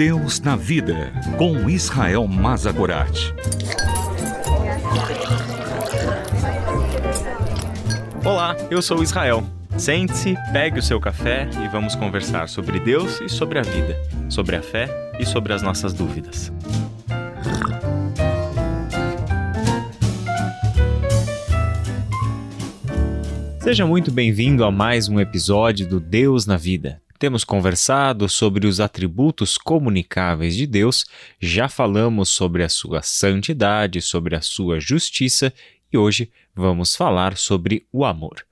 Deus na Vida, com Israel Mazagorat. Olá, eu sou Israel. Sente-se, pegue o seu café e vamos conversar sobre Deus e sobre a vida, sobre a fé e sobre as nossas dúvidas. Seja muito bem-vindo a mais um episódio do Deus na Vida. Temos conversado sobre os atributos comunicáveis de Deus, já falamos sobre a sua santidade, sobre a sua justiça e hoje vamos falar sobre o amor.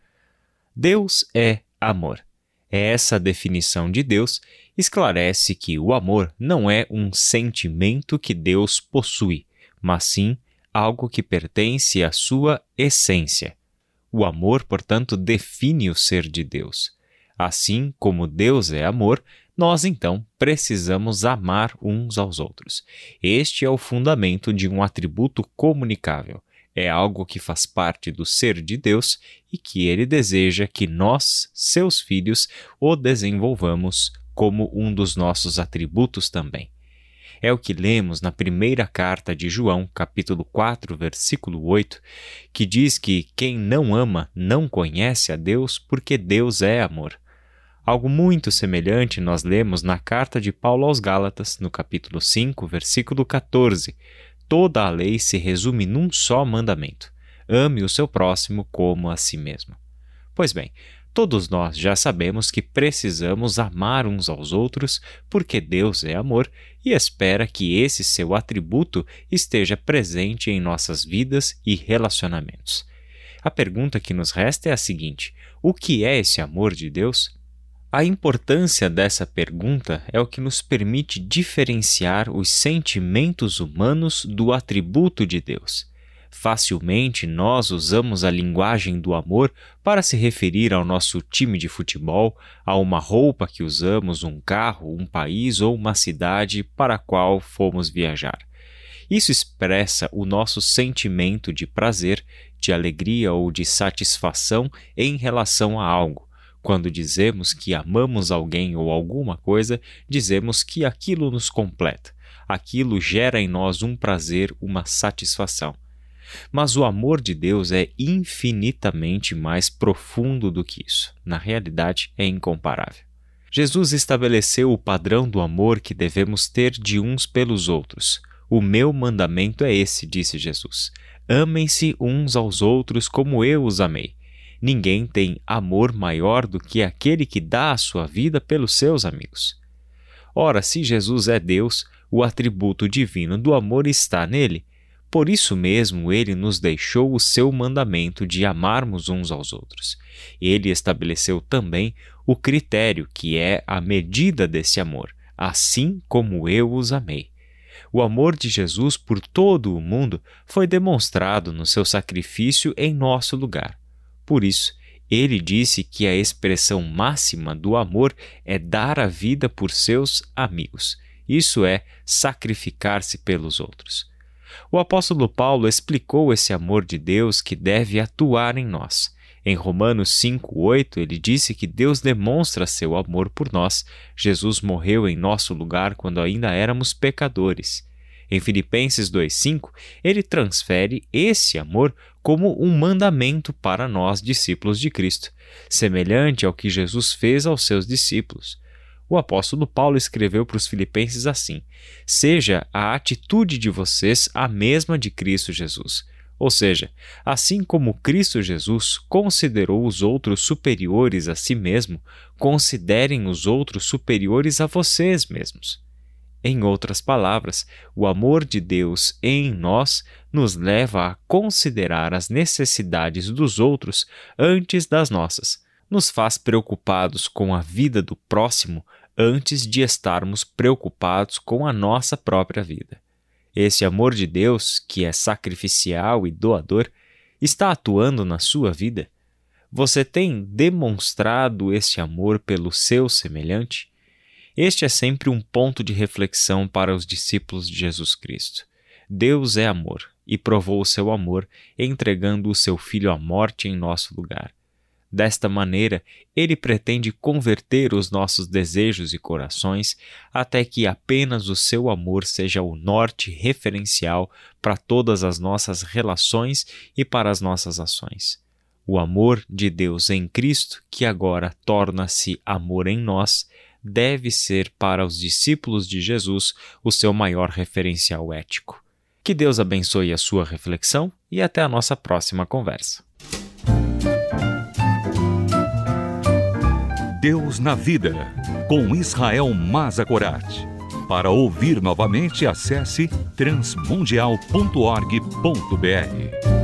Deus é amor. Essa definição de Deus esclarece que o amor não é um sentimento que Deus possui, mas sim algo que pertence à sua essência. O amor, portanto, define o ser de Deus. Assim como Deus é amor, nós então precisamos amar uns aos outros. Este é o fundamento de um atributo comunicável. É algo que faz parte do ser de Deus e que ele deseja que nós, seus filhos, o desenvolvamos como um dos nossos atributos também. É o que lemos na primeira carta de João, capítulo 4, versículo 8, que diz que quem não ama não conhece a Deus, porque Deus é amor. Algo muito semelhante nós lemos na carta de Paulo aos Gálatas, no capítulo 5, versículo 14. Toda a lei se resume num só mandamento: ame o seu próximo como a si mesmo. Pois bem, todos nós já sabemos que precisamos amar uns aos outros porque Deus é amor e espera que esse seu atributo esteja presente em nossas vidas e relacionamentos. A pergunta que nos resta é a seguinte: o que é esse amor de Deus? A importância dessa pergunta é o que nos permite diferenciar os sentimentos humanos do atributo de Deus. Facilmente nós usamos a linguagem do amor para se referir ao nosso time de futebol, a uma roupa que usamos, um carro, um país ou uma cidade para a qual fomos viajar. Isso expressa o nosso sentimento de prazer, de alegria ou de satisfação em relação a algo quando dizemos que amamos alguém ou alguma coisa, dizemos que aquilo nos completa, aquilo gera em nós um prazer, uma satisfação. Mas o amor de Deus é infinitamente mais profundo do que isso. Na realidade, é incomparável. Jesus estabeleceu o padrão do amor que devemos ter de uns pelos outros. O meu mandamento é esse, disse Jesus: Amem-se uns aos outros como eu os amei. Ninguém tem amor maior do que aquele que dá a sua vida pelos seus amigos. Ora, se Jesus é Deus, o atributo divino do amor está nele. Por isso mesmo ele nos deixou o seu mandamento de amarmos uns aos outros. Ele estabeleceu também o critério que é a medida desse amor, assim como eu os amei. O amor de Jesus por todo o mundo foi demonstrado no seu sacrifício em nosso lugar. Por isso, ele disse que a expressão máxima do amor é dar a vida por seus amigos. Isso é sacrificar-se pelos outros. O apóstolo Paulo explicou esse amor de Deus que deve atuar em nós. Em Romanos 5:8, ele disse que Deus demonstra seu amor por nós. Jesus morreu em nosso lugar quando ainda éramos pecadores. Em Filipenses 2:5, ele transfere esse amor como um mandamento para nós, discípulos de Cristo, semelhante ao que Jesus fez aos seus discípulos. O apóstolo Paulo escreveu para os Filipenses assim: Seja a atitude de vocês a mesma de Cristo Jesus. Ou seja, assim como Cristo Jesus considerou os outros superiores a si mesmo, considerem os outros superiores a vocês mesmos. Em outras palavras, o amor de Deus em nós nos leva a considerar as necessidades dos outros antes das nossas. Nos faz preocupados com a vida do próximo antes de estarmos preocupados com a nossa própria vida. Esse amor de Deus, que é sacrificial e doador, está atuando na sua vida? Você tem demonstrado esse amor pelo seu semelhante? Este é sempre um ponto de reflexão para os discípulos de Jesus Cristo. Deus é amor e provou o seu amor entregando o seu Filho à morte em nosso lugar. Desta maneira, ele pretende converter os nossos desejos e corações até que apenas o seu amor seja o norte referencial para todas as nossas relações e para as nossas ações. O amor de Deus em Cristo, que agora torna-se amor em nós, deve ser para os discípulos de Jesus o seu maior referencial ético. Que Deus abençoe a sua reflexão e até a nossa próxima conversa. Deus na Vida, com Israel Mazakorat. Para ouvir novamente, acesse transmundial.org.br.